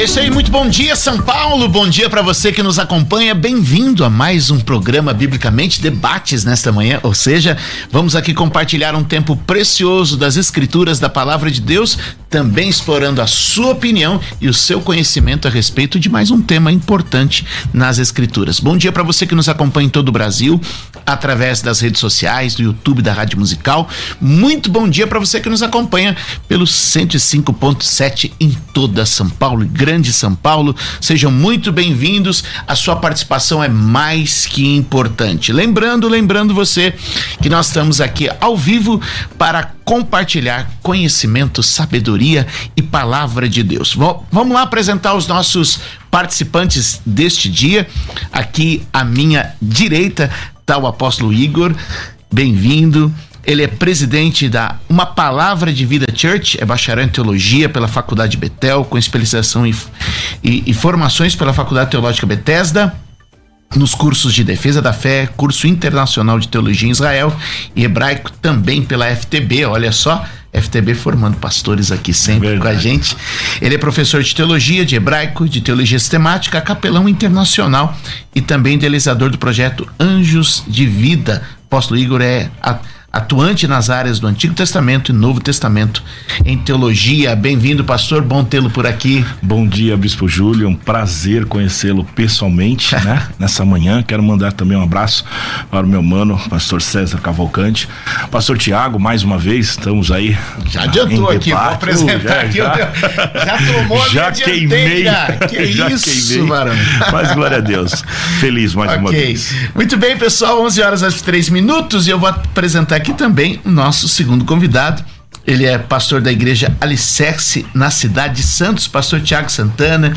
E é isso aí, muito bom dia, São Paulo. Bom dia para você que nos acompanha. Bem-vindo a mais um programa Biblicamente Debates nesta manhã. Ou seja, vamos aqui compartilhar um tempo precioso das Escrituras da Palavra de Deus, também explorando a sua opinião e o seu conhecimento a respeito de mais um tema importante nas Escrituras. Bom dia para você que nos acompanha em todo o Brasil, através das redes sociais, do YouTube da Rádio Musical. Muito bom dia para você que nos acompanha pelo 105.7 em toda São Paulo e Grande São Paulo. Sejam muito bem-vindos. A sua participação é mais que importante. Lembrando, lembrando você que nós estamos aqui ao vivo para compartilhar conhecimento, sabedoria e palavra de Deus. Vamos lá apresentar os nossos participantes deste dia. Aqui à minha direita está o apóstolo Igor. Bem-vindo. Ele é presidente da Uma Palavra de Vida Church, é bacharel em teologia pela Faculdade Betel, com especialização e, e, e formações pela Faculdade Teológica Bethesda nos cursos de defesa da fé, curso internacional de teologia em Israel e hebraico também pela FTB, olha só, FTB formando pastores aqui sempre com a gente. Ele é professor de teologia, de hebraico, de teologia sistemática, capelão internacional e também idealizador do projeto Anjos de Vida. Apóstolo Igor é a atuante nas áreas do Antigo Testamento e Novo Testamento em teologia. Bem-vindo, pastor, bom tê-lo por aqui. Bom dia, Bispo Júlio, um prazer conhecê-lo pessoalmente, né? Nessa manhã, quero mandar também um abraço para o meu mano, pastor César Cavalcante, pastor Tiago, mais uma vez, estamos aí. Já adiantou aqui, vou apresentar uh, já, aqui, já, já tomou a Já queimei. Que já isso, queimei. Varão. Mas glória a Deus, feliz mais okay. uma vez. Muito bem, pessoal, 11 horas às 3 minutos e eu vou apresentar aqui também o nosso segundo convidado. Ele é pastor da igreja Alicerce na cidade de Santos, pastor Tiago Santana.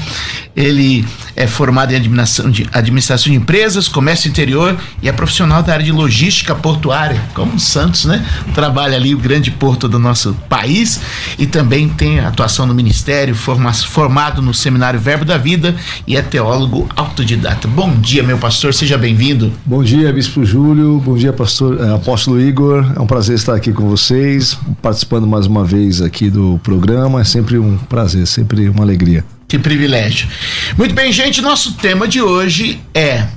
Ele é formado em administração de, administração de empresas, comércio interior e é profissional da área de logística portuária, como Santos, né? Trabalha ali o grande porto do nosso país e também tem atuação no ministério, forma, formado no seminário Verbo da Vida e é teólogo autodidata. Bom dia, meu pastor, seja bem-vindo. Bom dia, Bispo Júlio. Bom dia, pastor, eh, apóstolo Igor. É um prazer estar aqui com vocês, participando mais uma vez aqui do programa. É sempre um prazer, sempre uma alegria. Que privilégio. Muito bem, gente, nosso tema de hoje é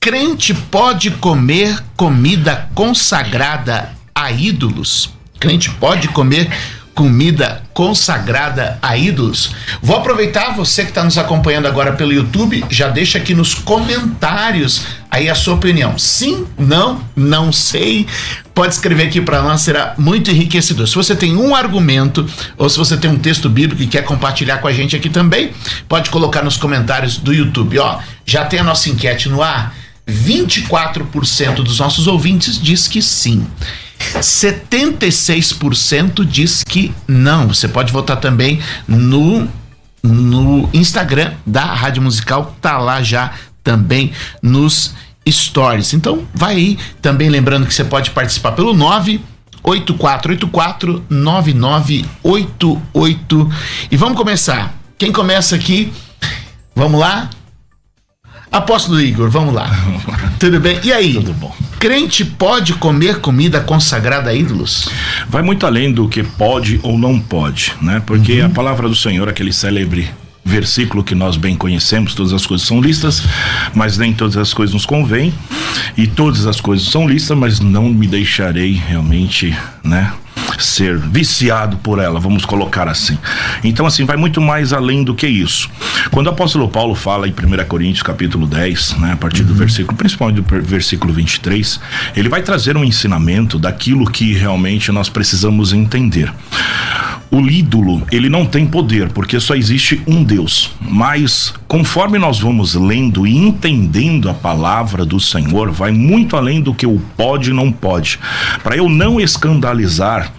crente pode comer comida consagrada a ídolos? Crente pode comer comida consagrada a ídolos. Vou aproveitar você que está nos acompanhando agora pelo YouTube, já deixa aqui nos comentários aí a sua opinião. Sim, não, não sei. Pode escrever aqui para nós, será muito enriquecedor. Se você tem um argumento ou se você tem um texto bíblico e quer compartilhar com a gente aqui também, pode colocar nos comentários do YouTube. Ó, já tem a nossa enquete no ar. 24% dos nossos ouvintes diz que sim. 76% diz que não. Você pode votar também no no Instagram da Rádio Musical, tá lá já também nos stories. Então, vai aí, também lembrando que você pode participar pelo 9 8484 9988 e vamos começar. Quem começa aqui? Vamos lá? Apóstolo Igor, vamos lá. Tudo bem? E aí? Tudo bom. Crente pode comer comida consagrada a ídolos? Vai muito além do que pode ou não pode, né? Porque uhum. a palavra do Senhor, aquele célebre versículo que nós bem conhecemos, todas as coisas são listas, mas nem todas as coisas nos convêm, e todas as coisas são listas, mas não me deixarei realmente, né? Ser viciado por ela, vamos colocar assim. Então, assim, vai muito mais além do que isso. Quando o apóstolo Paulo fala em 1 Coríntios, capítulo 10, né, a partir do uhum. versículo, principalmente do versículo 23, ele vai trazer um ensinamento daquilo que realmente nós precisamos entender. o ídolo, ele não tem poder, porque só existe um Deus. Mas conforme nós vamos lendo e entendendo a palavra do Senhor, vai muito além do que o pode e não pode. Para eu não escandalizar,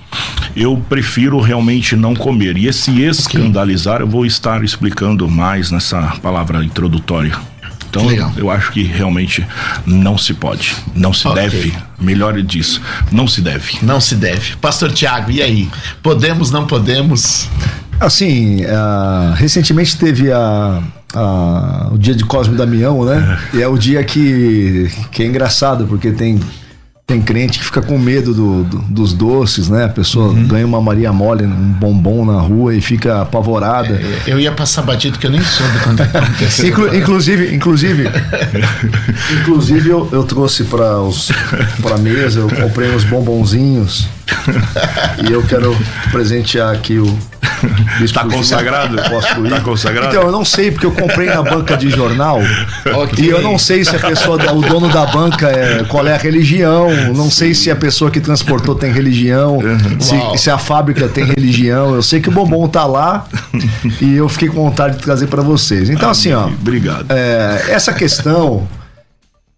eu prefiro realmente não comer. E esse escandalizar eu vou estar explicando mais nessa palavra introdutória. Então, eu acho que realmente não se pode, não se okay. deve. Melhor disso, não se deve. Não se deve. Pastor Tiago, e aí? Podemos, não podemos? Assim, uh, recentemente teve a, a, o dia de Cosme Damião, né? É. E é o dia que, que é engraçado, porque tem tem crente que fica com medo do, do, dos doces, né? A pessoa uhum. ganha uma Maria Mole, um bombom na rua e fica apavorada. É, eu ia passar batido que eu nem soube quando aconteceu. Inclu, inclusive, inclusive, inclusive eu, eu trouxe para os para mesa, eu comprei uns bombonzinhos e eu quero presentear aqui o Está consagrado? Posso ir? Tá consagrado? Então, eu não sei, porque eu comprei na banca de jornal. Okay. E eu não sei se a pessoa, o dono da banca, é, qual é a religião. Não sei se a pessoa que transportou tem religião. Se, se, a fábrica tem religião. Eu sei que o bombom tá lá e eu fiquei com vontade de trazer para vocês. Então, assim, ó. Obrigado. É, essa questão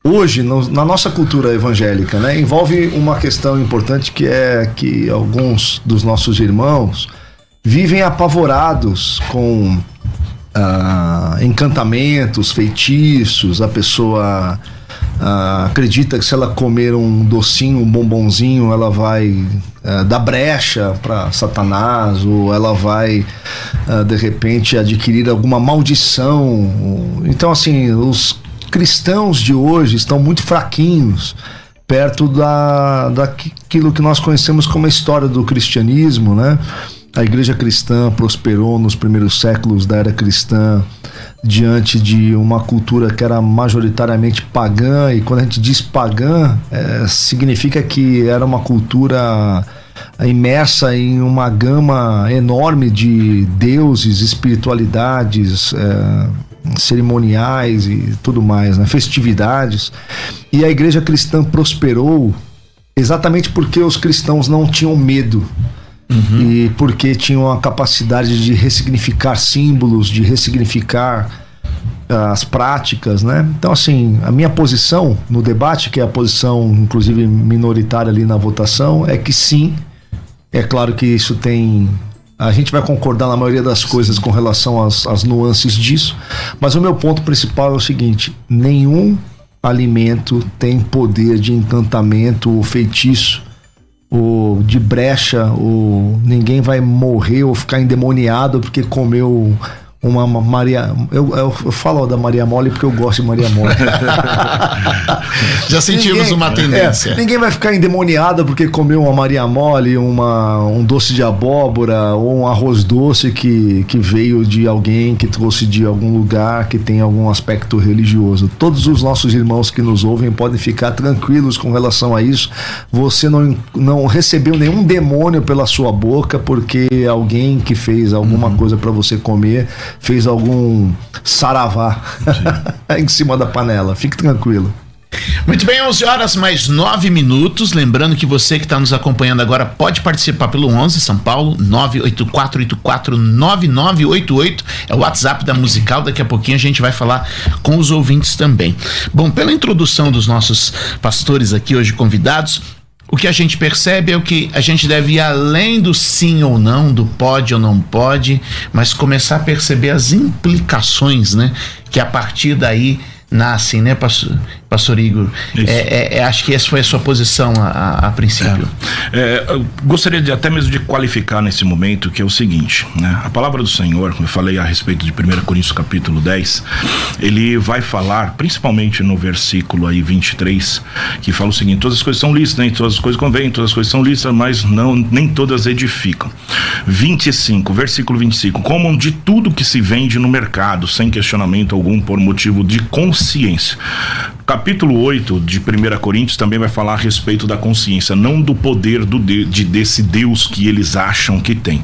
hoje no, na nossa cultura evangélica, né, envolve uma questão importante que é que alguns dos nossos irmãos vivem apavorados com ah, encantamentos, feitiços, a pessoa ah, acredita que se ela comer um docinho, um bombonzinho, ela vai ah, dar brecha para Satanás, ou ela vai ah, de repente adquirir alguma maldição. Então, assim, os cristãos de hoje estão muito fraquinhos perto da, daquilo que nós conhecemos como a história do cristianismo, né? A igreja cristã prosperou nos primeiros séculos da era cristã diante de uma cultura que era majoritariamente pagã, e quando a gente diz pagã, é, significa que era uma cultura imersa em uma gama enorme de deuses, espiritualidades, é, cerimoniais e tudo mais, né? festividades. E a igreja cristã prosperou exatamente porque os cristãos não tinham medo Uhum. E porque tinham a capacidade de ressignificar símbolos, de ressignificar ah, as práticas, né? Então, assim, a minha posição no debate, que é a posição, inclusive, minoritária ali na votação, é que sim, é claro que isso tem. A gente vai concordar na maioria das coisas com relação às, às nuances disso, mas o meu ponto principal é o seguinte: nenhum alimento tem poder de encantamento ou feitiço ou de brecha, ou ninguém vai morrer ou ficar endemoniado porque comeu uma Maria. Eu, eu, falo da Maria Mole porque eu gosto de Maria Mole. Já sentimos ninguém, uma tendência. É, ninguém vai ficar endemoniado porque comeu uma Maria Mole, uma, um doce de abóbora ou um arroz doce que, que veio de alguém que trouxe de algum lugar que tem algum aspecto religioso. Todos os nossos irmãos que nos ouvem podem ficar tranquilos com relação a isso. Você não, não recebeu nenhum demônio pela sua boca porque alguém que fez alguma uhum. coisa para você comer fez algum saravá em cima da panela. Fique tranquilo. Muito bem, 11 horas mais 9 minutos. Lembrando que você que está nos acompanhando agora pode participar pelo 11 São Paulo 984849988 é o WhatsApp da Musical. Daqui a pouquinho a gente vai falar com os ouvintes também. Bom, pela introdução dos nossos pastores aqui hoje convidados, o que a gente percebe é o que a gente deve ir além do sim ou não, do pode ou não pode, mas começar a perceber as implicações, né? Que a partir daí nascem, né, pastor, pastor Igor? É, é, é, acho que essa foi a sua posição a, a, a princípio. É, é gostaria de até mesmo de qualificar nesse momento que é o seguinte, né? A palavra do Senhor, como eu falei a respeito de 1 Coríntios capítulo 10, ele vai falar, principalmente no versículo aí 23, que fala o seguinte: todas as coisas são lícitas, nem todas as coisas convêm, todas as coisas são lícitas, mas não, nem todas edificam. 25, versículo 25, comam de tudo que se vende no mercado, sem questionamento algum, por motivo de consciência capítulo 8 de 1 Coríntios também vai falar a respeito da consciência, não do poder do de, de, desse Deus que eles acham que tem.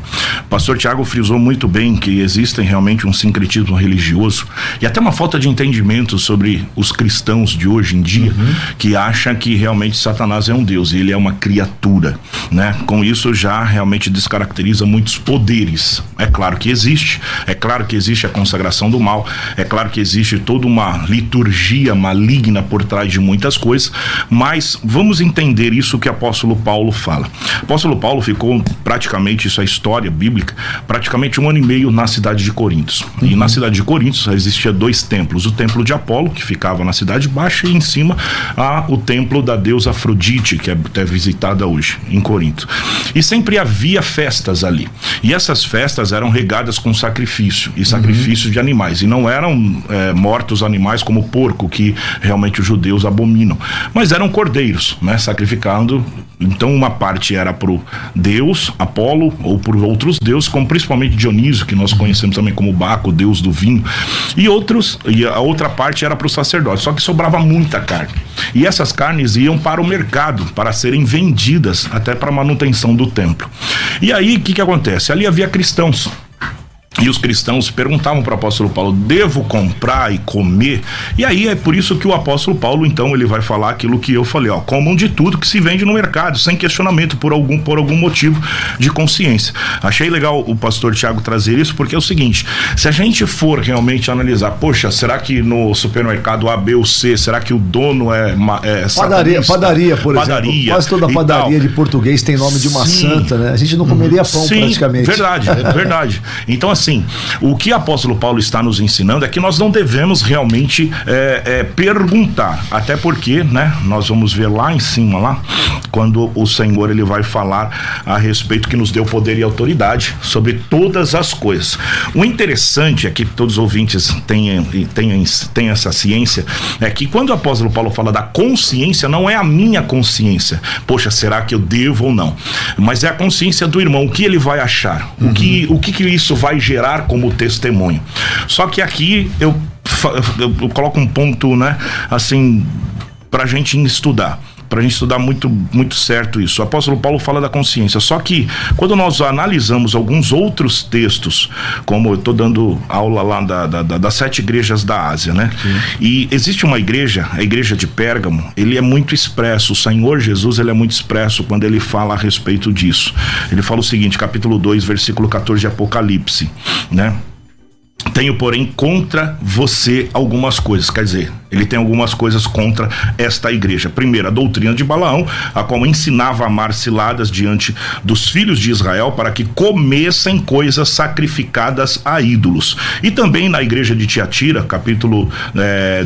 Pastor Tiago frisou muito bem que existem realmente um sincretismo religioso e até uma falta de entendimento sobre os cristãos de hoje em dia uhum. que acham que realmente Satanás é um Deus e ele é uma criatura, né? Com isso já realmente descaracteriza muitos poderes. É claro que existe, é claro que existe a consagração do mal, é claro que existe toda uma liturgia maligna por trás de muitas coisas, mas vamos entender isso que o apóstolo Paulo fala. O apóstolo Paulo ficou praticamente, isso é história bíblica, praticamente um ano e meio na cidade de Corintos. Uhum. E na cidade de Corintos existia dois templos: o templo de Apolo, que ficava na cidade baixa, e em cima há o templo da deusa Afrodite, que é até visitada hoje em Corinto. E sempre havia festas ali. E essas festas eram regadas com sacrifício e sacrifício uhum. de animais. E não eram é, mortos animais como porco, que realmente os judeus abominam, mas eram cordeiros, né? Sacrificando. Então, uma parte era para o deus Apolo ou por outros deuses, como principalmente Dionísio, que nós conhecemos também como Baco, deus do vinho, e outros, e a outra parte era para o sacerdote. Só que sobrava muita carne. E essas carnes iam para o mercado para serem vendidas até para manutenção do templo. E aí, o que, que acontece? Ali havia cristãos e os cristãos perguntavam para o apóstolo Paulo: devo comprar e comer? E aí é por isso que o apóstolo Paulo, então, ele vai falar aquilo que eu falei: ó, comam de tudo que se vende no mercado, sem questionamento, por algum, por algum motivo de consciência. Achei legal o pastor Tiago trazer isso, porque é o seguinte: se a gente for realmente analisar, poxa, será que no supermercado A, B ou C, será que o dono é. é padaria, padaria, por padaria, exemplo. Quase toda padaria de português tem nome de uma Sim. santa, né? A gente não comeria pão Sim, praticamente. Verdade, é verdade. Então, assim assim, o que o apóstolo Paulo está nos ensinando é que nós não devemos realmente é, é, perguntar, até porque, né, nós vamos ver lá em cima, lá, quando o Senhor ele vai falar a respeito que nos deu poder e autoridade sobre todas as coisas. O interessante é que todos os ouvintes tenham, tenham, tenham essa ciência, é que quando o apóstolo Paulo fala da consciência, não é a minha consciência. Poxa, será que eu devo ou não? Mas é a consciência do irmão, o que ele vai achar, uhum. o, que, o que, que isso vai gerar como testemunho. Só que aqui eu, eu, eu coloco um ponto, né, assim, para a gente estudar para a gente estudar muito, muito certo isso. O apóstolo Paulo fala da consciência. Só que quando nós analisamos alguns outros textos, como eu estou dando aula lá da, da, da, das sete igrejas da Ásia, né? Sim. E existe uma igreja, a igreja de Pérgamo, ele é muito expresso. O Senhor Jesus ele é muito expresso quando ele fala a respeito disso. Ele fala o seguinte, capítulo 2, versículo 14 de Apocalipse, né? Tenho, porém, contra você algumas coisas. Quer dizer, ele tem algumas coisas contra esta igreja. Primeiro, a doutrina de Balaão, a qual ensinava a amar ciladas diante dos filhos de Israel para que comessem coisas sacrificadas a ídolos. E também na igreja de Tiatira, capítulo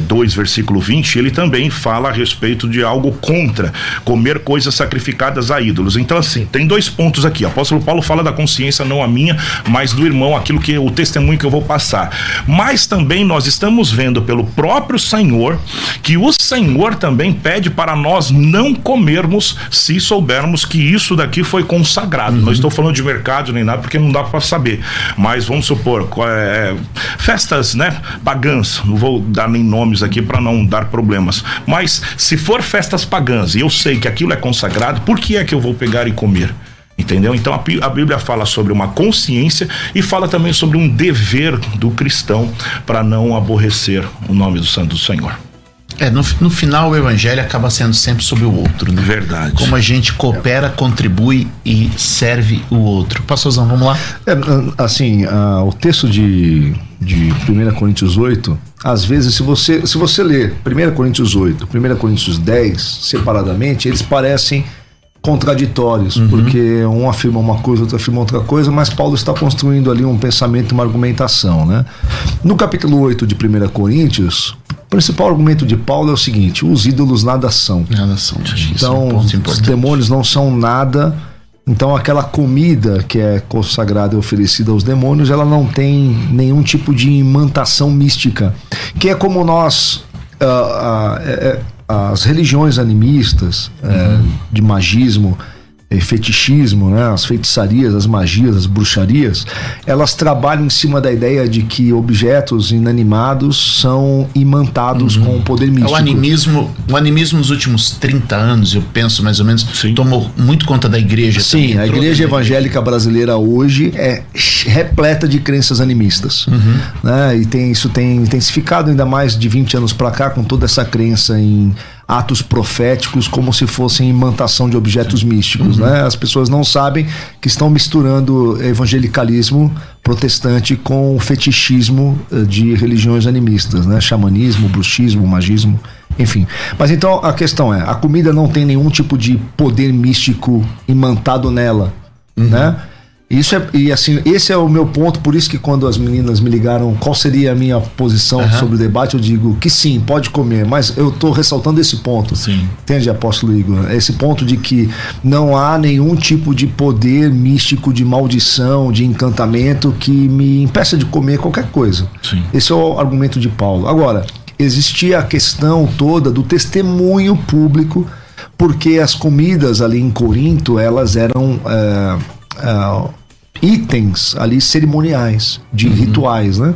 2, é, versículo 20, ele também fala a respeito de algo contra comer coisas sacrificadas a ídolos. Então, assim, tem dois pontos aqui. O apóstolo Paulo fala da consciência, não a minha, mas do irmão, aquilo que o testemunho que eu vou passar. Mas também nós estamos vendo pelo próprio Senhor Senhor, que o Senhor também pede para nós não comermos se soubermos que isso daqui foi consagrado. Uhum. Não estou falando de mercado nem nada, porque não dá para saber. Mas vamos supor, é, festas, né, pagãs, não vou dar nem nomes aqui para não dar problemas. Mas se for festas pagãs e eu sei que aquilo é consagrado, por que é que eu vou pegar e comer? Entendeu? Então a, Bíblia fala sobre uma consciência e fala também sobre um dever do cristão para não aborrecer o nome do Santo do Senhor. É, no, no final o evangelho acaba sendo sempre sobre o outro, né? Verdade. Como a gente coopera, contribui e serve o outro. Pastorzão, vamos lá? É, assim, uh, o texto de, de 1 Coríntios 8, às vezes, se você, se você ler 1 Coríntios 8, 1 Coríntios 10 separadamente, eles parecem contraditórios, uhum. porque um afirma uma coisa, outro afirma outra coisa, mas Paulo está construindo ali um pensamento, uma argumentação, né? No capítulo 8 de 1 Coríntios, o principal argumento de Paulo é o seguinte: os ídolos nada são. Nada são. Então, é um os demônios não são nada. Então, aquela comida que é consagrada e oferecida aos demônios, ela não tem nenhum tipo de imantação mística, que é como nós uh, uh, é, as religiões animistas, uhum. é, de magismo, fetichismo, né, as feitiçarias, as magias, as bruxarias, elas trabalham em cima da ideia de que objetos inanimados são imantados uhum. com o poder místico. É o animismo, o animismo nos últimos 30 anos, eu penso mais ou menos, Sim. tomou muito conta da igreja. Sim, a igreja evangélica brasileira hoje é repleta de crenças animistas. Uhum. Né, e tem, isso tem intensificado ainda mais de 20 anos para cá com toda essa crença em atos proféticos como se fossem imantação de objetos místicos, uhum. né? As pessoas não sabem que estão misturando evangelicalismo protestante com fetichismo eh, de religiões animistas, né? Xamanismo, bruxismo, magismo, enfim. Mas então a questão é, a comida não tem nenhum tipo de poder místico imantado nela, uhum. né? Isso é, e assim, esse é o meu ponto, por isso que quando as meninas me ligaram qual seria a minha posição uhum. sobre o debate, eu digo que sim, pode comer, mas eu estou ressaltando esse ponto. Sim. Entende, apóstolo Igor? Esse ponto de que não há nenhum tipo de poder místico, de maldição, de encantamento que me impeça de comer qualquer coisa. Sim. Esse é o argumento de Paulo. Agora, existia a questão toda do testemunho público, porque as comidas ali em Corinto, elas eram. É, é, itens ali cerimoniais, de uhum. rituais, né?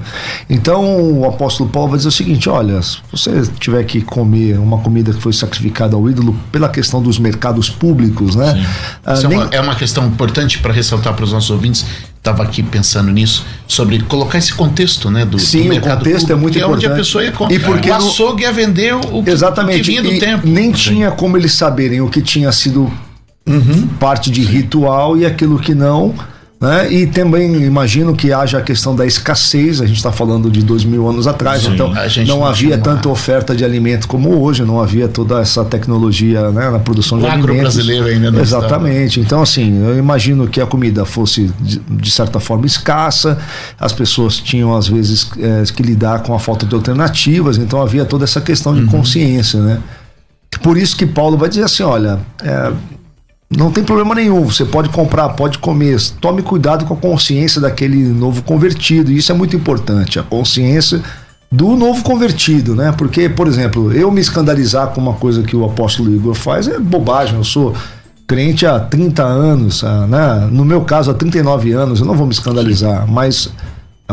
Então o apóstolo Paulo vai dizer o seguinte: olha, se você tiver que comer uma comida que foi sacrificada ao ídolo pela questão dos mercados públicos, né? Ah, Isso nem... é, uma, é uma questão importante para ressaltar para os nossos ouvintes estava aqui pensando nisso, sobre colocar esse contexto, né? Do, Sim, do o contexto é muito é importante. onde a pessoa ia comprar. E porque o açougue ia vender o, Exatamente. o que vinha do e tempo. Nem tinha como eles saberem o que tinha sido uhum. parte de ritual e aquilo que não né? E também imagino que haja a questão da escassez, a gente está falando de dois mil anos atrás, Sim, então não havia tanta oferta de alimento como hoje, não havia toda essa tecnologia né, na produção o de alimentos. brasileiro ainda não Exatamente. Estava. Então, assim, eu imagino que a comida fosse de, de certa forma escassa, as pessoas tinham às vezes é, que lidar com a falta de alternativas, então havia toda essa questão de uhum. consciência, né? Por isso que Paulo vai dizer assim, olha, é, não tem problema nenhum, você pode comprar, pode comer. Tome cuidado com a consciência daquele novo convertido. Isso é muito importante, a consciência do novo convertido, né? Porque, por exemplo, eu me escandalizar com uma coisa que o apóstolo Igor faz é bobagem. Eu sou crente há 30 anos, né? no meu caso há 39 anos, eu não vou me escandalizar, mas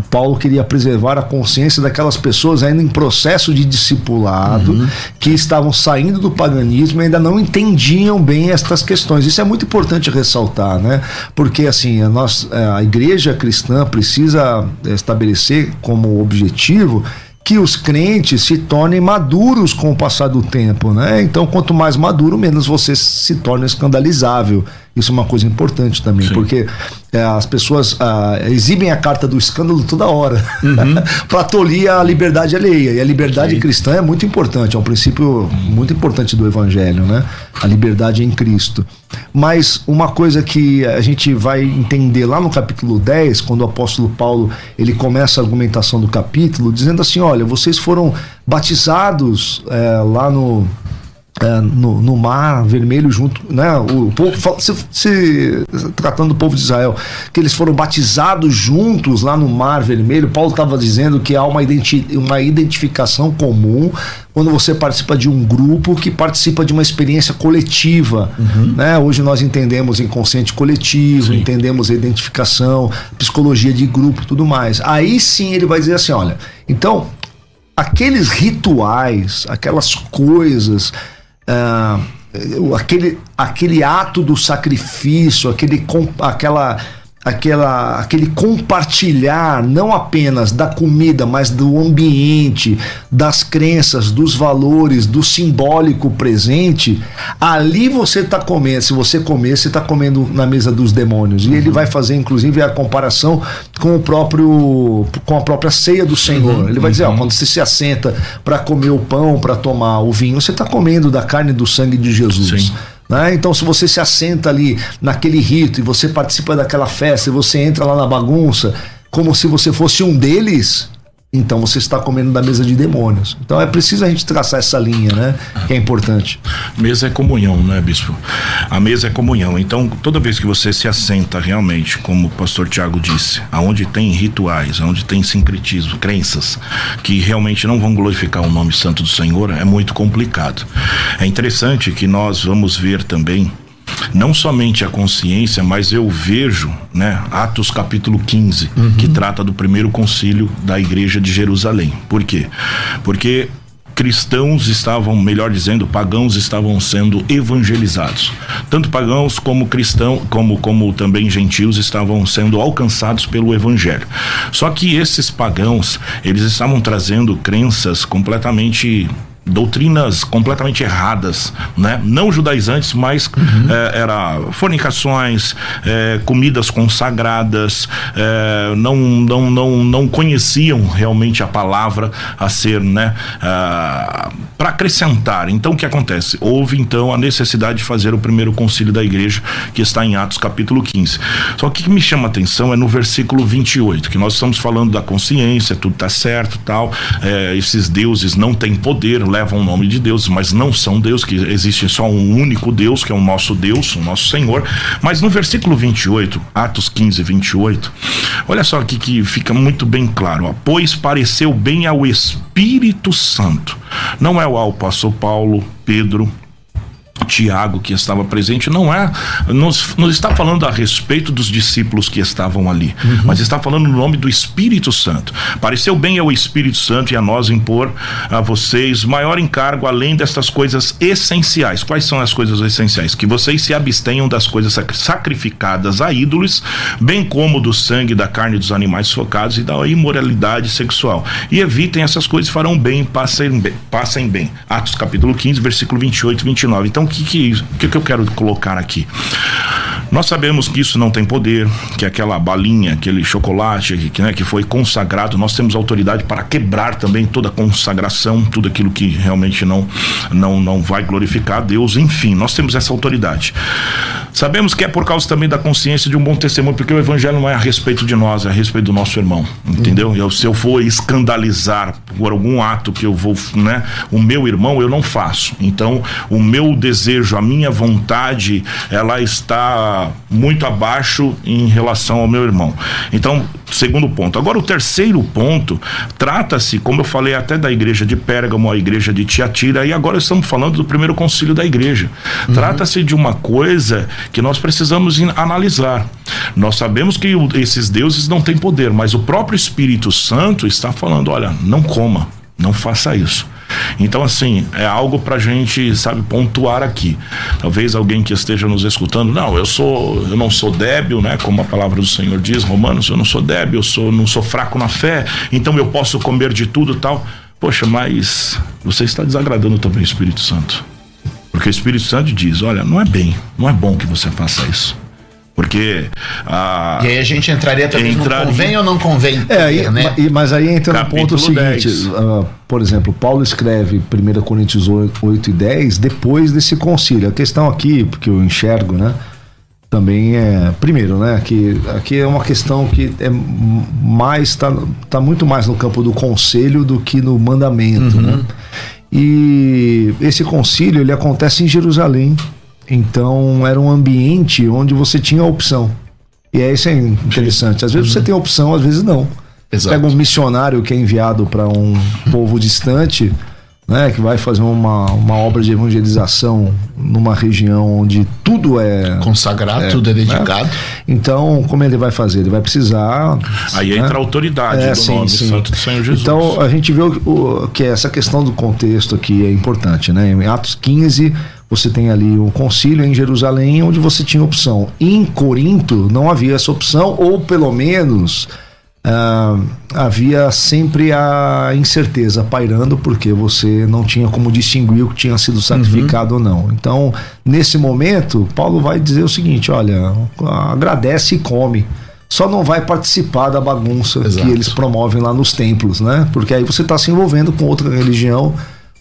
Paulo queria preservar a consciência daquelas pessoas ainda em processo de discipulado, uhum. que estavam saindo do paganismo e ainda não entendiam bem estas questões. Isso é muito importante ressaltar, né? Porque assim, a, nossa, é, a igreja cristã precisa estabelecer como objetivo que os crentes se tornem maduros com o passar do tempo, né? Então, quanto mais maduro, menos você se torna escandalizável. Isso é uma coisa importante também, Sim. porque é, as pessoas ah, exibem a carta do escândalo toda hora uhum. para tolir a liberdade alheia. E a liberdade Sim. cristã é muito importante, é um princípio muito importante do evangelho, né? A liberdade em Cristo. Mas uma coisa que a gente vai entender lá no capítulo 10, quando o apóstolo Paulo ele começa a argumentação do capítulo, dizendo assim: olha, vocês foram batizados é, lá no é, no, no, mar vermelho junto, né? O povo, se, se, tratando do povo de Israel, que eles foram batizados juntos lá no mar vermelho. Paulo estava dizendo que há uma, identi uma identificação comum quando você participa de um grupo que participa de uma experiência coletiva, uhum. né? Hoje nós entendemos inconsciente coletivo, sim. entendemos a identificação, psicologia de grupo, tudo mais. Aí sim ele vai dizer assim, olha, então aqueles rituais, aquelas coisas uh, aquele, aquele ato do sacrifício, aquele, aquela aquela, aquele compartilhar não apenas da comida, mas do ambiente, das crenças, dos valores, do simbólico presente, ali você está comendo. Se você comer, você está comendo na mesa dos demônios. E uhum. ele vai fazer, inclusive, a comparação com o próprio, com a própria ceia do Senhor. Uhum. Ele vai dizer, ó, uhum. quando você se assenta para comer o pão, para tomar o vinho, você está comendo da carne e do sangue de Jesus. Sim. Né? Então, se você se assenta ali naquele rito e você participa daquela festa e você entra lá na bagunça, como se você fosse um deles, então você está comendo da mesa de demônios. Então é preciso a gente traçar essa linha, né? Que é importante. Mesa é comunhão, né, bispo? A mesa é comunhão. Então, toda vez que você se assenta realmente, como o pastor Tiago disse, aonde tem rituais, aonde tem sincretismo, crenças que realmente não vão glorificar o nome santo do Senhor, é muito complicado. É interessante que nós vamos ver também não somente a consciência, mas eu vejo, né, Atos capítulo 15, uhum. que trata do primeiro concílio da igreja de Jerusalém. Por quê? Porque cristãos estavam, melhor dizendo, pagãos estavam sendo evangelizados. Tanto pagãos como cristãos, como, como também gentios estavam sendo alcançados pelo evangelho. Só que esses pagãos, eles estavam trazendo crenças completamente doutrinas completamente erradas, né? Não judaizantes, mas uhum. é, era fornicações, é, comidas consagradas, é, não, não, não, não conheciam realmente a palavra a ser, né? Para acrescentar. Então o que acontece? Houve então a necessidade de fazer o primeiro concílio da igreja que está em Atos capítulo 15. Só que o que me chama a atenção é no versículo 28, que nós estamos falando da consciência, tudo está certo, tal. esses deuses não têm poder levam o nome de Deus, mas não são Deus, que existe só um único Deus, que é o nosso Deus, o nosso Senhor. Mas no versículo 28, Atos 15, 28, olha só aqui que fica muito bem claro: ó, pois pareceu bem ao Espírito Santo, não é ao apóstolo Paulo, Pedro, Tiago que estava presente não é nos, nos está falando a respeito dos discípulos que estavam ali, uhum. mas está falando no nome do Espírito Santo. Pareceu bem ao Espírito Santo e a nós impor a vocês maior encargo além destas coisas essenciais. Quais são as coisas essenciais? Que vocês se abstenham das coisas sacrificadas a ídolos, bem como do sangue, da carne dos animais focados e da imoralidade sexual. E evitem essas coisas, farão bem, passem bem, passem bem. Atos capítulo 15, versículo 28 e 29. Então, que que, que, que eu quero colocar aqui? Nós sabemos que isso não tem poder, que aquela balinha, aquele chocolate que, né, que foi consagrado, nós temos autoridade para quebrar também toda consagração, tudo aquilo que realmente não, não, não vai glorificar a Deus, enfim, nós temos essa autoridade. Sabemos que é por causa também da consciência de um bom testemunho, porque o evangelho não é a respeito de nós, é a respeito do nosso irmão, entendeu? Eu, se eu for escandalizar por algum ato que eu vou, né, o meu irmão, eu não faço. Então, o meu desejo, a minha vontade, ela está muito abaixo em relação ao meu irmão. Então, segundo ponto. Agora, o terceiro ponto trata-se, como eu falei, até da igreja de Pérgamo, a igreja de Tiatira, e agora estamos falando do primeiro concílio da igreja. Uhum. Trata-se de uma coisa que nós precisamos analisar. Nós sabemos que esses deuses não têm poder, mas o próprio Espírito Santo está falando: olha, não coma, não faça isso. Então, assim, é algo pra gente, sabe, pontuar aqui. Talvez alguém que esteja nos escutando, não, eu sou, eu não sou débil, né? Como a palavra do Senhor diz, Romanos, eu não sou débil, eu sou, não sou fraco na fé, então eu posso comer de tudo tal. Poxa, mas você está desagradando também o Espírito Santo. Porque o Espírito Santo diz: olha, não é bem, não é bom que você faça isso. Porque. Ah, e aí a gente entraria também entraria... no convém ou não convém? É, aí, né? mas aí entra no ponto seguinte: uh, por exemplo, Paulo escreve 1 Coríntios 8, 8 e 10 depois desse concílio. A questão aqui, porque eu enxergo, né? Também é. Primeiro, né? Que aqui é uma questão que é mais. Está tá muito mais no campo do conselho do que no mandamento, uhum. né? E esse concílio ele acontece em Jerusalém então era um ambiente onde você tinha opção. E é isso é interessante. Às vezes você uhum. tem opção, às vezes não. Exato. Pega um missionário que é enviado para um povo distante, né, que vai fazer uma, uma obra de evangelização numa região onde tudo é consagrado, é, tudo é né? dedicado. Né? Então, como ele vai fazer? Ele vai precisar. Aí né? entra a autoridade é, do sim, nome sim. Santo do Senhor Jesus. Então, a gente vê o, o, que essa questão do contexto aqui é importante, né? Em Atos 15, você tem ali um concílio em Jerusalém onde você tinha opção. Em Corinto não havia essa opção, ou pelo menos uh, havia sempre a incerteza pairando, porque você não tinha como distinguir o que tinha sido sacrificado uhum. ou não. Então, nesse momento, Paulo vai dizer o seguinte: olha, agradece e come só não vai participar da bagunça Exato. que eles promovem lá nos templos, né? Porque aí você está se envolvendo com outra religião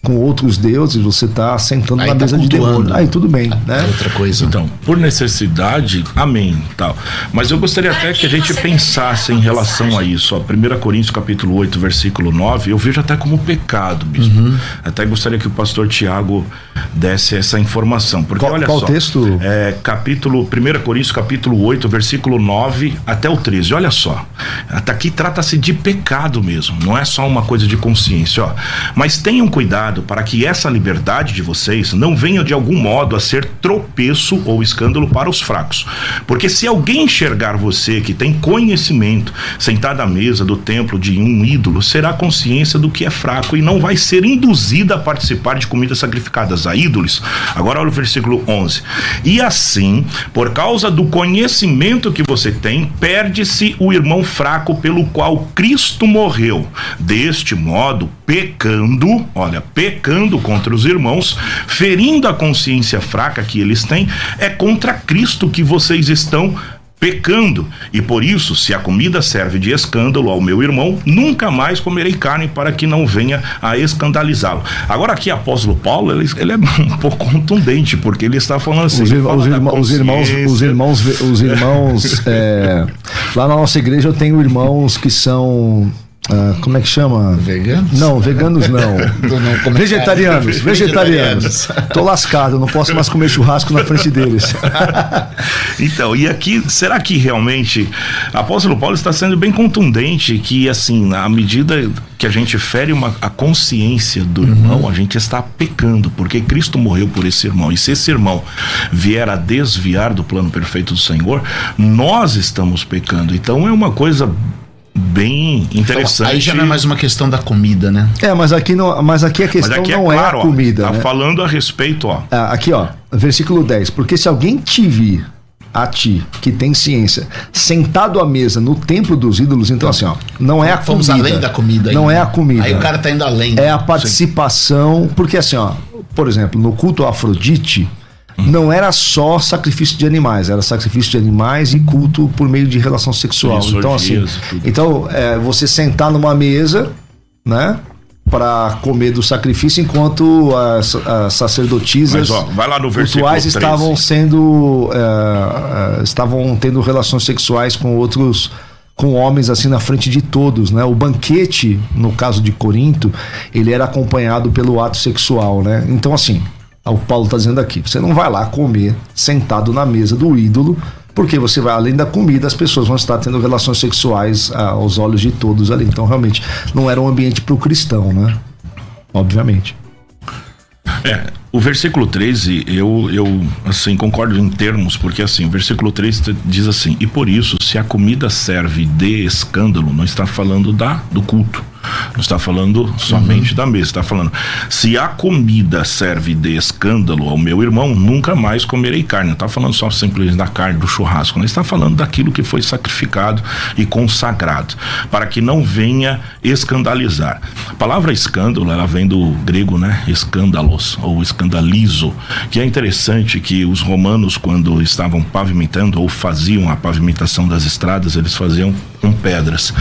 com outros deuses, você está sentando Aí na tá mesa de demônio. Aí tudo bem, né? É outra coisa. Então, por necessidade, amém, tal. Mas eu gostaria até que a gente pensasse em relação a isso. Ó, 1 Coríntios capítulo 8, versículo 9, eu vejo até como pecado, bispo. Uhum. Até gostaria que o pastor Tiago desse essa informação. Porque qual, olha qual só. texto? É, capítulo, 1 Coríntios capítulo 8, versículo 9 até o 13. Olha só. Até aqui trata-se de pecado mesmo, não é só uma coisa de consciência, ó. Mas tenham cuidado cuidado para que essa liberdade de vocês não venha de algum modo a ser tropeço ou escândalo para os fracos. Porque se alguém enxergar você que tem conhecimento sentado à mesa do templo de um ídolo, será consciência do que é fraco e não vai ser induzida a participar de comidas sacrificadas a ídolos. Agora olha o versículo 11. E assim, por causa do conhecimento que você tem, perde-se o irmão fraco pelo qual Cristo morreu. Deste modo, pecando, olha, pecando contra os irmãos, ferindo a consciência fraca que eles têm, é contra Cristo que vocês estão pecando. E por isso, se a comida serve de escândalo ao meu irmão, nunca mais comerei carne para que não venha a escandalizá-lo. Agora aqui, apóstolo Paulo, ele, ele, é um pouco contundente, porque ele está falando assim. Os, irmãos, os, irmãos, os irmãos, os irmãos, os irmãos, é, lá na nossa igreja eu tenho irmãos que são ah, como é que chama? Veganos? Não, veganos não. não vegetarianos, vegetarianos. Tô lascado, não posso mais comer churrasco na frente deles. então, e aqui, será que realmente apóstolo Paulo está sendo bem contundente que, assim, à medida que a gente fere uma, a consciência do uhum. irmão, a gente está pecando, porque Cristo morreu por esse irmão. E se esse irmão vier a desviar do plano perfeito do Senhor, nós estamos pecando. Então é uma coisa bem interessante. Então, aí já não é mais uma questão da comida, né? É, mas aqui, não, mas aqui a questão aqui é não claro, é a comida. Ó, tá né? falando a respeito, ó. Ah, aqui, ó, versículo 10. Porque se alguém te vir a ti, que tem ciência, sentado à mesa no templo dos ídolos, então assim, ó, não é a Fomos comida. além da comida. Não é a comida. Aí o cara tá indo além. É a participação, porque assim, ó, por exemplo, no culto a Afrodite, não era só sacrifício de animais, era sacrifício de animais e culto por meio de relação sexual. Sim, então, assim, então é, você sentar numa mesa, né? para comer do sacrifício enquanto as, as sacerdotisas Mas, ó, vai lá no rituais estavam sendo é, é, estavam tendo relações sexuais com outros com homens assim na frente de todos, né? O banquete, no caso de Corinto, ele era acompanhado pelo ato sexual, né? Então assim, o Paulo está dizendo aqui: você não vai lá comer sentado na mesa do ídolo, porque você vai além da comida, as pessoas vão estar tendo relações sexuais ah, aos olhos de todos ali. Então, realmente, não era um ambiente para o cristão, né? Obviamente. É, o versículo 13, eu, eu assim, concordo em termos, porque assim, o versículo 13 diz assim: E por isso, se a comida serve de escândalo, não está falando da do culto não está falando somente uhum. da mesa, está falando: se a comida serve de escândalo ao meu irmão, nunca mais comerei carne. Não está falando só simplesmente da carne do churrasco, não está falando daquilo que foi sacrificado e consagrado, para que não venha escandalizar. A palavra escândalo, ela vem do grego, né? Escândalos ou escandalizo, que é interessante que os romanos, quando estavam pavimentando ou faziam a pavimentação das estradas, eles faziam com pedras.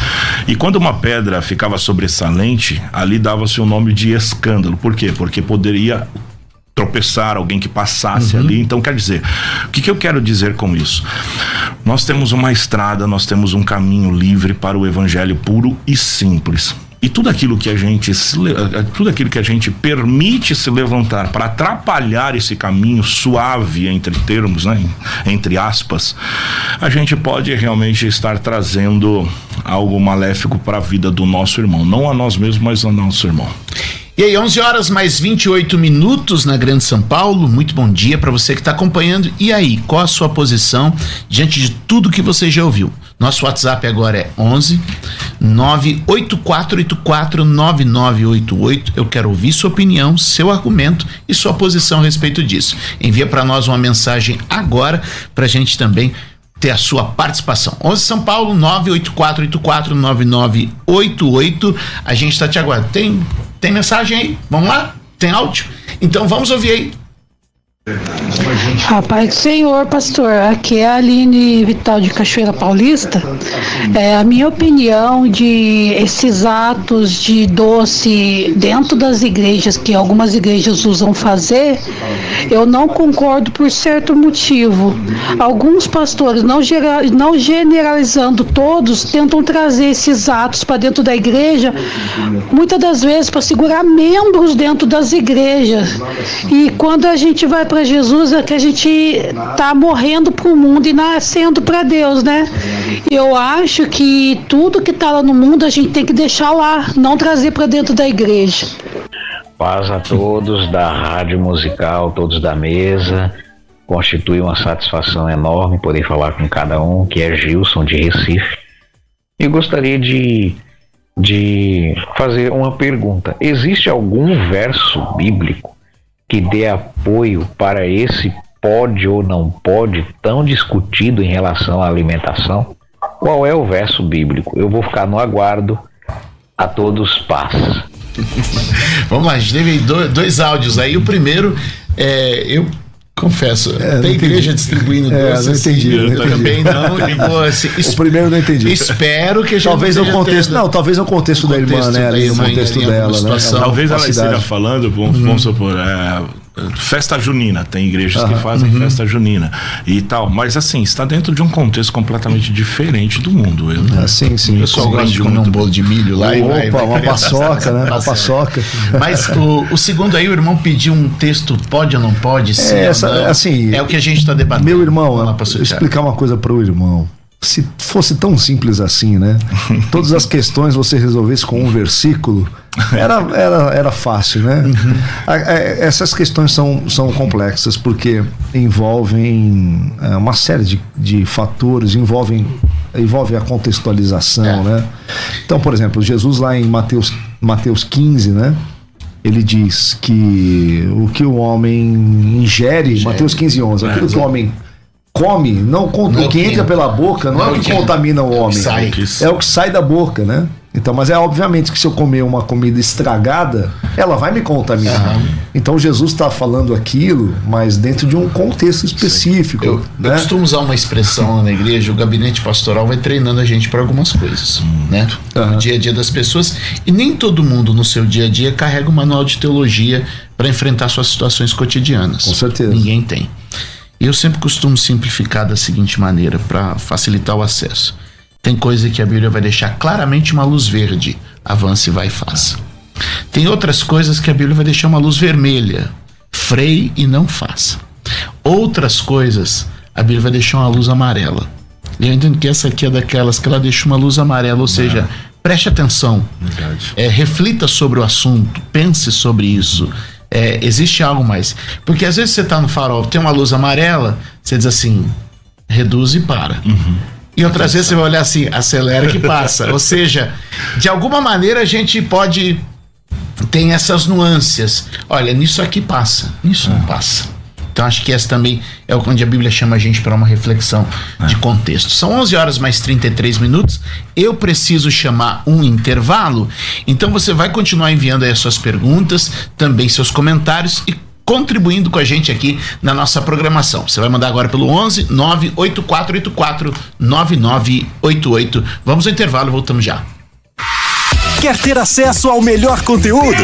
E quando uma pedra ficava sobressalente, ali dava-se o nome de escândalo. Por quê? Porque poderia tropeçar alguém que passasse uhum. ali. Então, quer dizer, o que, que eu quero dizer com isso? Nós temos uma estrada, nós temos um caminho livre para o evangelho puro e simples. E tudo aquilo que a gente tudo aquilo que a gente permite se levantar para atrapalhar esse caminho suave entre termos, né, entre aspas, a gente pode realmente estar trazendo algo maléfico para a vida do nosso irmão, não a nós mesmos, mas ao nosso irmão. E aí, 11 horas mais 28 minutos na Grande São Paulo. Muito bom dia para você que está acompanhando. E aí, qual a sua posição diante de tudo que você já ouviu? Nosso WhatsApp agora é 11 984849988. Eu quero ouvir sua opinião, seu argumento e sua posição a respeito disso. Envia para nós uma mensagem agora para a gente também ter a sua participação. 11 São Paulo 984849988. A gente está te aguardando. Tem tem mensagem aí? Vamos lá? Tem áudio? Então vamos ouvir aí. A paz do Senhor, pastor. Aqui é a Aline Vital de Cachoeira Paulista. É, a minha opinião de esses atos de doce dentro das igrejas, que algumas igrejas usam fazer, eu não concordo por certo motivo. Alguns pastores, não, não generalizando todos, tentam trazer esses atos para dentro da igreja, muitas das vezes para segurar membros dentro das igrejas. E quando a gente vai para Jesus é que a gente está morrendo para o mundo e nascendo para Deus, né? Eu acho que tudo que está lá no mundo a gente tem que deixar lá, não trazer para dentro da igreja. Paz a todos da Rádio Musical, todos da mesa. Constitui uma satisfação enorme poder falar com cada um, que é Gilson de Recife. E gostaria de, de fazer uma pergunta. Existe algum verso bíblico que dê apoio para esse pode ou não pode tão discutido em relação à alimentação? Qual é o verso bíblico? Eu vou ficar no aguardo. A todos paz. Vamos lá, a gente teve dois, áudios aí. O primeiro, é, eu confesso, É, tem não igreja entendi. distribuindo É, doces. não entendi, não Eu entendi. também não. pô, assim, O primeiro não entendi. Espero que a gente Talvez no esteja contexto. tendo- Não, talvez no contexto da irmã, contexto né? Ali irmã, contexto dela, né? situação. É Talvez ela esteja falando, vamos, vamos supor, é, festa junina, tem igrejas que fazem festa junina e tal, mas assim, está dentro de um contexto completamente diferente do mundo. Eu, Ah, sim, sim. O pessoal gosta de comer um bolo de milho lá e vai, Opa, vai uma paçoca, né? Uma Paçoca. Mas o, o segundo aí, o irmão pediu um texto, pode ou não pode? Sim É, ou essa- não? assim, é o que a gente está debatendo. Meu irmão, eu explicar uma coisa pro irmão. Se fosse tão simples assim, né? Todas as questões você resolvesse com um versículo, era, era, era fácil, né? Uhum. A- a- Essas questões são, são complexas porque envolvem é, uma série de, de fatores, envolvem, envolve a contextualização, É. né? Então, por exemplo, Jesus lá em Mateus, Mateus 15, né? Ele diz que o que o homem ingere, Mateus 15, 11, aquilo que o homem come, não, con- Não é o que que- entra pela boca, não, é o que, contamina o homem. sai. É o que sai da boca, né? Então, mas é obviamente que se eu comer uma comida estragada, ela vai me contaminar. Então Jesus está falando aquilo, mas dentro de um contexto específico. Eu, eu né? costumo usar uma expressão lá na igreja, o gabinete pastoral vai treinando a gente para algumas coisas, né? Aham. No dia a dia das pessoas. E nem todo mundo no seu dia a dia carrega um manual de teologia para enfrentar suas situações cotidianas. Com certeza. Ninguém tem. E eu sempre costumo simplificar da seguinte maneira, para facilitar o acesso. Tem coisa que a Bíblia vai deixar claramente uma luz verde. Avance, vai e faça. Tem outras coisas que a Bíblia vai deixar uma luz vermelha. Freie e não faça. Outras coisas, a Bíblia vai deixar uma luz amarela. E eu entendo que essa aqui é daquelas que ela deixa uma luz amarela, ou seja, preste atenção. É, reflita sobre o assunto, pense sobre isso. É, existe algo mais. Porque às vezes você tá no farol, tem uma luz amarela, você diz assim, reduz e para. E outras vezes você vai olhar assim, acelera que passa. Ou seja, de alguma maneira a gente pode tem essas nuances. Olha, nisso aqui passa, nisso não passa. Então acho que essa também é onde a Bíblia chama a gente para uma reflexão de contexto. São 11 horas mais 33 minutos. Eu preciso chamar um intervalo. Então você vai continuar enviando aí as suas perguntas, também seus comentários e contribuindo com a gente aqui na nossa programação. Você vai mandar agora pelo 11 98484 9988. Vamos ao intervalo, voltamos já. Quer ter acesso ao melhor conteúdo?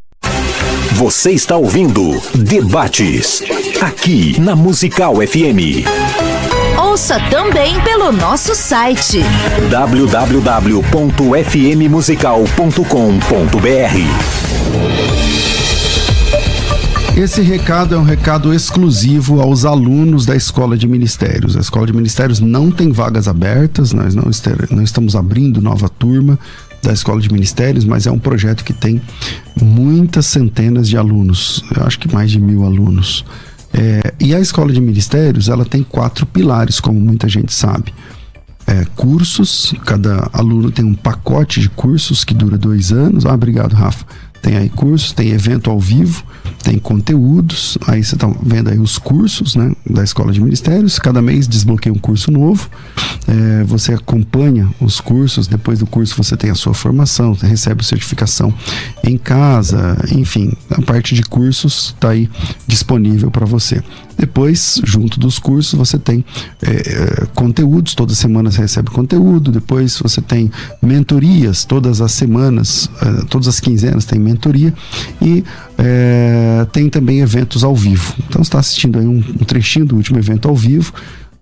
Você está ouvindo Debates, aqui na Musical FM. Ouça também pelo nosso site www.fmmusical.com.br. Esse recado é um recado exclusivo aos alunos da Escola de Ministérios. A Escola de Ministérios não tem vagas abertas, nós não, não estamos abrindo nova turma da Escola de Ministérios, mas é um projeto que tem muitas centenas de alunos, eu acho que mais de mil alunos. É, e a escola de ministérios, ela tem quatro pilares, como muita gente sabe. É, cursos, cada aluno tem um pacote de cursos que dura dois anos. Ah, obrigado, Rafa. Tem aí cursos, tem evento ao vivo, tem conteúdos. Aí você está vendo aí os cursos né, da Escola de Ministérios. Cada mês desbloqueia um curso novo. É, você acompanha os cursos. Depois do curso você tem a sua formação, recebe certificação em casa. Enfim, a parte de cursos está aí disponível para você. Depois, junto dos cursos, você tem é, é, conteúdos, toda semana você recebe conteúdo. Depois você tem mentorias, todas as semanas, é, todas as quinzenas tem mentoria. E é, tem também eventos ao vivo. Então, está assistindo aí um, um trechinho do último evento ao vivo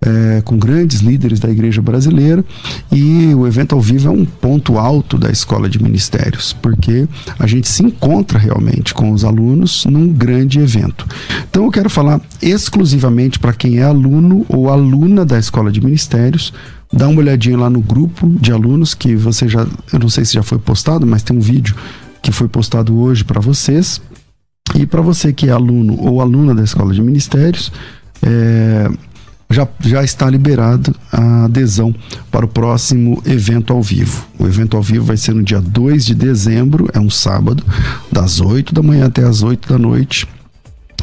é, com grandes líderes da igreja brasileira e o evento ao vivo é um ponto alto da escola de ministérios, porque a gente se encontra realmente com os alunos num grande evento. Então eu quero falar exclusivamente para quem é aluno ou aluna da escola de ministérios. Dá uma olhadinha lá no grupo de alunos que você já, eu não sei se já foi postado, mas tem um vídeo que foi postado hoje para vocês. E para você que é aluno ou aluna da escola de ministérios, é, já, já está liberado a adesão para o próximo evento ao vivo. O evento ao vivo vai ser no dia 2 de dezembro, é um sábado, das 8 da manhã até as 8 da noite.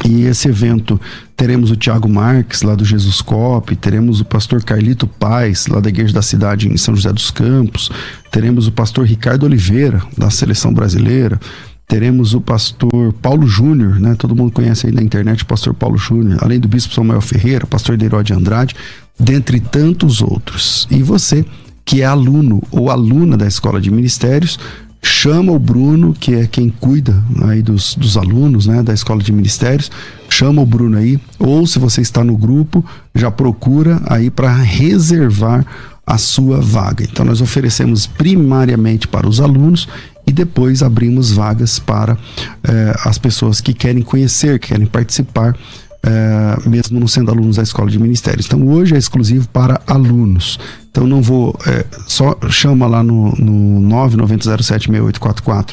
E esse evento teremos o Tiago Marques, lá do Jesus Cop, teremos o pastor Carlito Paz, lá da Igreja da Cidade em São José dos Campos, teremos o pastor Ricardo Oliveira, da Seleção Brasileira, teremos o pastor Paulo Júnior, né? Todo mundo conhece aí na internet o pastor Paulo Júnior, além do bispo Samuel Ferreira, pastor Deiró de Andrade, dentre tantos outros. E você, que é aluno ou aluna da escola de ministérios, chama o Bruno, que é quem cuida aí dos, dos alunos, né, da escola de ministérios, chama o Bruno aí, ou se você está no grupo, já procura aí para reservar a sua vaga. Então nós oferecemos primariamente para os alunos e depois abrimos vagas para eh, as pessoas que querem conhecer, que querem participar, eh, mesmo não sendo alunos da escola de ministérios. Então hoje é exclusivo para alunos. Então não vou, eh, só chama lá no, no 990076844,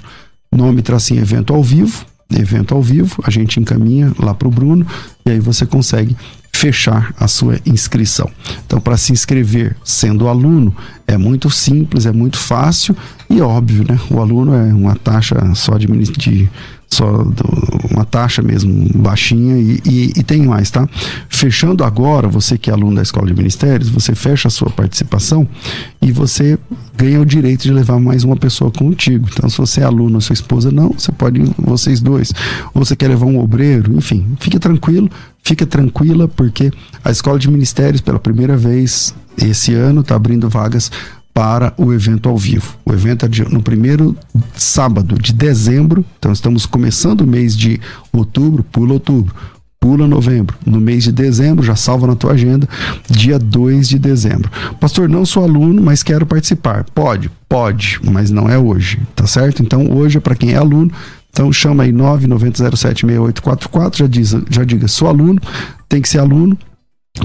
nome tracinho evento ao vivo, evento ao vivo, a gente encaminha lá para o Bruno e aí você consegue fechar a sua inscrição. Então, para se inscrever sendo aluno, é muito simples, é muito fácil e óbvio, né? O aluno é uma taxa só de, de só uma taxa mesmo baixinha e, e, e, tem mais, tá? Fechando agora, você que é aluno da Escola de Ministérios, você fecha a sua participação e você ganha o direito de levar mais uma pessoa contigo. Então, se você é aluno, sua esposa não, você pode ir vocês dois. Ou você quer levar um obreiro, enfim, fique tranquilo, fique tranquila, porque a Escola de Ministérios, pela primeira vez esse ano, está abrindo vagas para o evento ao vivo. O evento é no primeiro sábado de dezembro, então estamos começando o mês de outubro, pula outubro, pula novembro. No mês de dezembro, já salva na tua agenda, dia 2 de dezembro. Pastor, não sou aluno, mas quero participar. Pode, pode, mas não é hoje, tá certo? Então hoje é para quem é aluno, então chama aí 990076844, já diz, já diga, sou aluno, tem que ser aluno,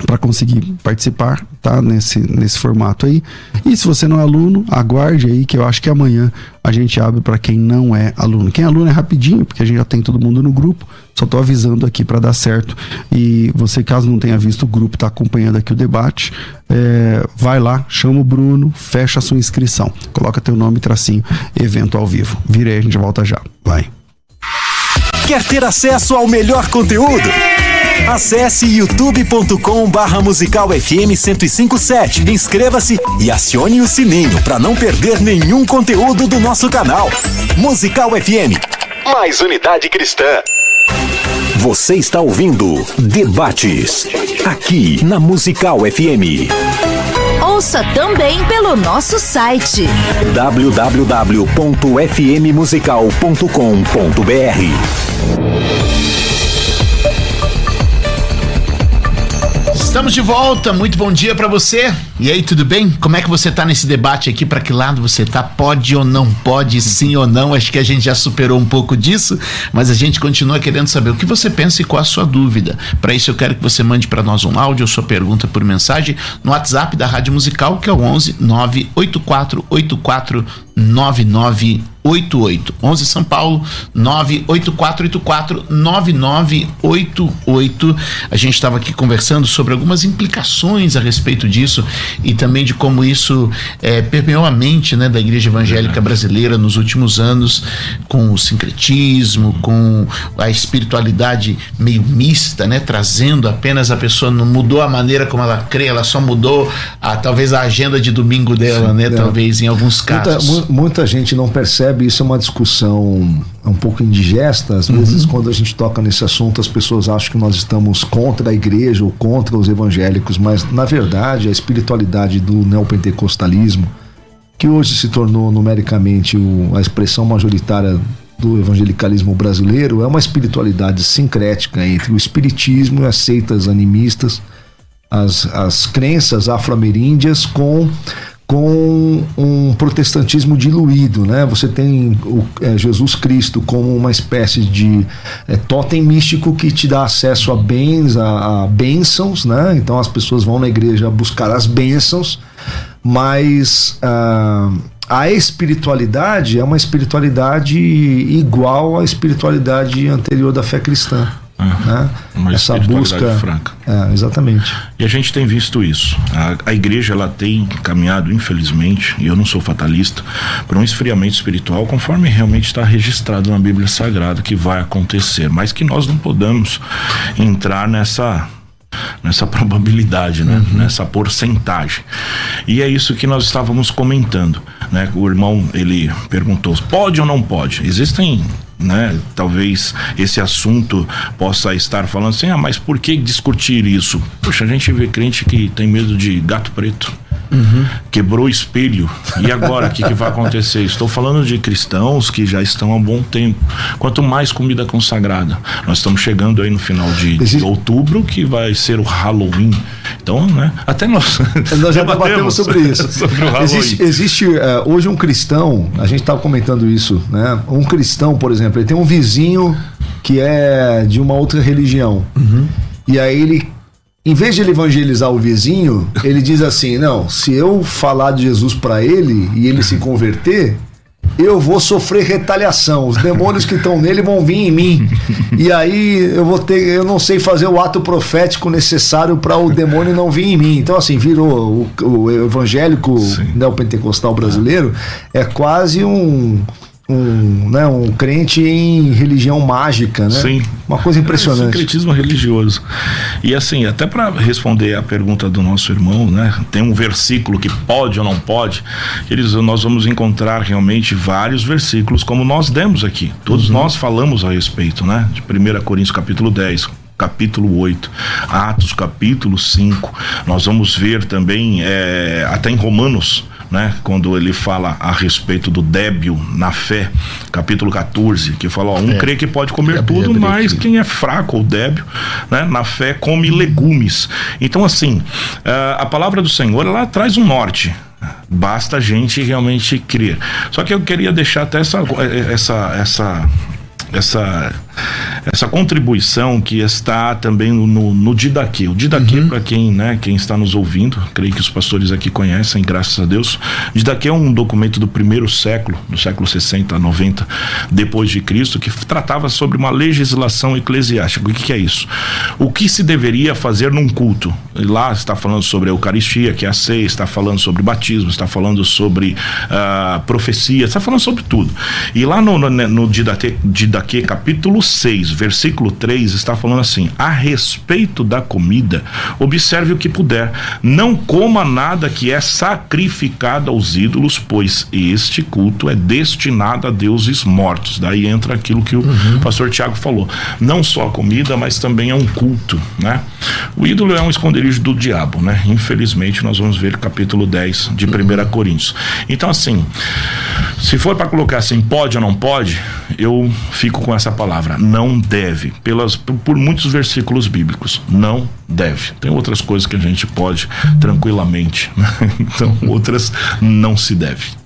para conseguir participar, tá? Nesse, nesse formato aí. E se você não é aluno, aguarde aí que eu acho que amanhã a gente abre para quem não é aluno. Quem é aluno é rapidinho, porque a gente já tem todo mundo no grupo. Só tô avisando aqui para dar certo. E você, caso não tenha visto o grupo, tá acompanhando aqui o debate, é, vai lá, chama o Bruno, fecha a sua inscrição. Coloca teu nome tracinho, evento ao vivo. Vira aí, a gente volta já. Vai. Quer ter acesso ao melhor conteúdo? Acesse youtube.com barra musical FM 1057. Inscreva-se e acione o sininho para não perder nenhum conteúdo do nosso canal. Musical FM. Mais unidade cristã. Você está ouvindo Debates. Aqui na Musical FM. Ouça também pelo nosso site www.fmmusical.com.br. Estamos de volta, muito bom dia para você. E aí, tudo bem? Como é que você tá nesse debate aqui? Para que lado você tá? Pode ou não pode? Sim ou não? Acho que a gente já superou um pouco disso, mas a gente continua querendo saber o que você pensa e qual a sua dúvida. Para isso, eu quero que você mande para nós um áudio ou sua pergunta por mensagem no WhatsApp da Rádio Musical, que é o 11 98484 9988. 11 São Paulo 98484 9988. A gente estava aqui conversando sobre algumas implicações a respeito disso e também de como isso é, permeou a mente né, da igreja evangélica brasileira nos últimos anos, com o sincretismo, com a espiritualidade meio mista, né, trazendo apenas a pessoa não mudou a maneira como ela crê, ela só mudou a, talvez a agenda de domingo dela, Sim, né, é. talvez em alguns casos. Muita, muita gente não percebe, isso é uma discussão um pouco indigesta. Às uhum. vezes, quando a gente toca nesse assunto, as pessoas acham que nós estamos contra a igreja ou contra os evangélicos, mas na verdade a espiritualidade do neopentecostalismo, que hoje se tornou numericamente o, a expressão majoritária do evangelicalismo brasileiro, é uma espiritualidade sincrética entre o espiritismo e as seitas animistas, as, as crenças afro-ameríndias com com um protestantismo diluído, né? Você tem o, é, Jesus Cristo como uma espécie de é, totem místico que te dá acesso a bens, a, a bênçãos, né? Então as pessoas vão na igreja buscar as bênçãos, mas ah, a espiritualidade é uma espiritualidade igual à espiritualidade anterior da fé cristã. Né? Uma essa busca franca. É, exatamente. E a gente tem visto isso. A, a igreja ela tem caminhado, infelizmente, e eu não sou fatalista, para um esfriamento espiritual, conforme realmente está registrado na Bíblia Sagrada que vai acontecer, mas que nós não podemos entrar nessa nessa probabilidade, né? Uhum. nessa porcentagem. E é isso que nós estávamos comentando, né? O irmão ele perguntou: pode ou não pode? Existem né? Talvez esse assunto possa estar falando assim, ah, mas por que discutir isso? Poxa, a gente vê crente que tem medo de gato preto. Uhum. Quebrou o espelho. E agora, o que, que, vai acontecer? Estou falando de cristãos que já estão há bom tempo. Quanto mais comida consagrada. Nós estamos chegando aí no final de, de outubro, que vai ser o Halloween. Então, né? Até nós. Nós já debatemos sobre isso. sobre existe, existe uh, hoje um cristão, a gente estava comentando isso, né? Um cristão, por exemplo, ele tem um vizinho que é de uma outra religião. Uhum. E aí ele em vez de ele evangelizar o vizinho, ele diz assim: não, se eu falar de Jesus para ele e ele se converter, eu vou sofrer retaliação. Os demônios que estão nele vão vir em mim. E aí eu vou ter, eu não sei fazer o ato profético necessário para o demônio não vir em mim. Então assim, virou o, o evangélico neopentecostal brasileiro é quase um um, né, um crente em religião mágica, né? Sim. Uma coisa impressionante. É, sincretismo religioso. E assim, até para responder a pergunta do nosso irmão, né? Tem um versículo que pode ou não pode. Eles, nós vamos encontrar realmente vários versículos como nós demos aqui. Todos uhum. nós falamos a respeito, né? De 1 Coríntios capítulo 10, capítulo 8, Atos capítulo 5. Nós vamos ver também é, até em Romanos né? Quando ele fala a respeito do débil na fé, capítulo 14, que fala, ó, um é. crê que pode comer tudo, mas quem é fraco ou débil, né? Na fé come legumes. Então, assim, eh, a palavra do Senhor, ela traz um norte, basta a gente realmente crer. Só que eu queria deixar até essa essa essa essa essa contribuição que está também no, no Didaquê. O Didaquê, uhum. para quem, né, quem está nos ouvindo, creio que os pastores aqui conhecem, graças a Deus. O Didaquê é um documento do primeiro século, do século 60 a 90 depois de Cristo, que tratava sobre uma legislação eclesiástica. O que, que é isso? O que se deveria fazer num culto? Lá está falando sobre a Eucaristia, que é a ceia, está falando sobre batismo, está falando sobre uh, profecia, está falando sobre tudo. E lá no, no, no Didaquê, Didaquê capítulo 6, versículo 3, está falando assim: a respeito da comida, observe o que puder, não coma nada que é sacrificado aos ídolos, pois este culto é destinado a deuses mortos. Daí entra aquilo que o uhum. pastor Tiago falou: não só a comida, mas também é um culto, né? O ídolo é um esconderijo do diabo, né? Infelizmente, nós vamos ver capítulo 10 de 1 Coríntios. Então, assim, se for para colocar assim, pode ou não pode, eu fico com essa palavra, não deve, pelas, por muitos versículos bíblicos, não deve. Tem outras coisas que a gente pode tranquilamente, né? então outras não se deve.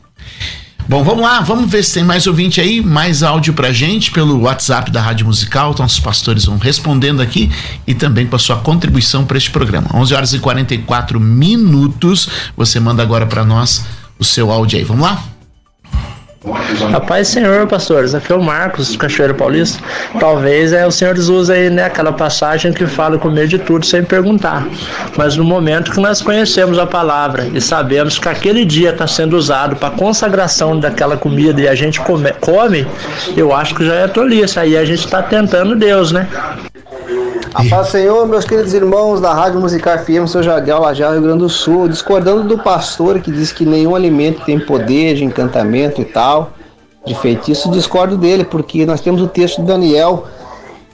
Bom, vamos lá, vamos ver se tem mais ouvinte aí, mais áudio pra gente pelo WhatsApp da Rádio Musical. Então, os pastores vão respondendo aqui e também com a sua contribuição para este programa. 11 horas e 44 minutos. Você manda agora para nós o seu áudio aí. Vamos lá? A paz Senhor, pastores. Aqui é o Marcos, Cachoeira Paulista. Talvez é o Senhor usa aí, né, aquela passagem que fala comer de tudo sem perguntar. Mas no momento que nós conhecemos a palavra e sabemos que aquele dia está sendo usado para consagração daquela comida e a gente come, come, eu acho que já é tolice. Aí a gente está tentando Deus, né? A paz Senhor, meus queridos irmãos da Rádio Musical FM, seu Jadiel Lajá, Rio Grande do Sul, discordando do pastor que diz que nenhum alimento tem poder de encantamento e tal, de feitiço, discordo dele, porque nós temos o texto de Daniel,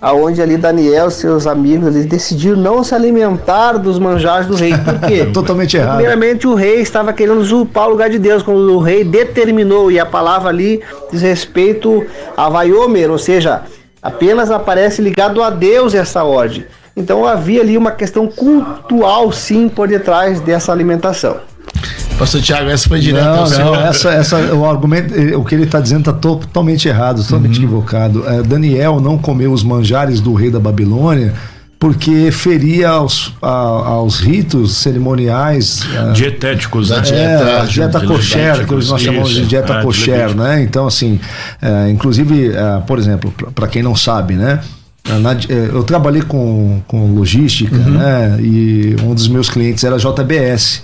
aonde ali Daniel e seus amigos eles decidiram não se alimentar dos manjares do rei. Por quê? Totalmente errado. Primeiramente, o rei estava querendo usurpar o lugar de Deus, quando o rei determinou, e a palavra ali diz respeito a Vaiomer, ou seja, Apenas aparece ligado a Deus essa ordem. Então havia ali uma questão cultural, sim, por detrás dessa alimentação. Pastor Tiago, essa foi direto não, não, essa, essa, o argumento, o que ele está dizendo está totalmente errado, totalmente uhum. equivocado. É, Daniel não comeu os manjares do rei da Babilônia porque feria aos, a, aos ritos cerimoniais dietéticos, né? É, dieta kosher, que nós chamamos de dieta é, kosher, né? Então, assim, é, inclusive, é, por exemplo, para quem não sabe, né? Na, é, eu trabalhei com, com logística, uhum. né? E um dos meus clientes era a JBS.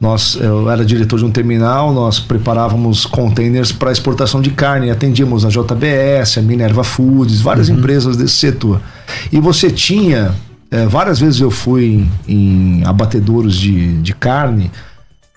Nós, eu era diretor de um terminal, nós preparávamos containers para exportação de carne, atendíamos a JBS, a Minerva Foods, várias uhum. empresas desse setor. E você tinha, é, várias vezes eu fui em, em abatedouros de, de carne,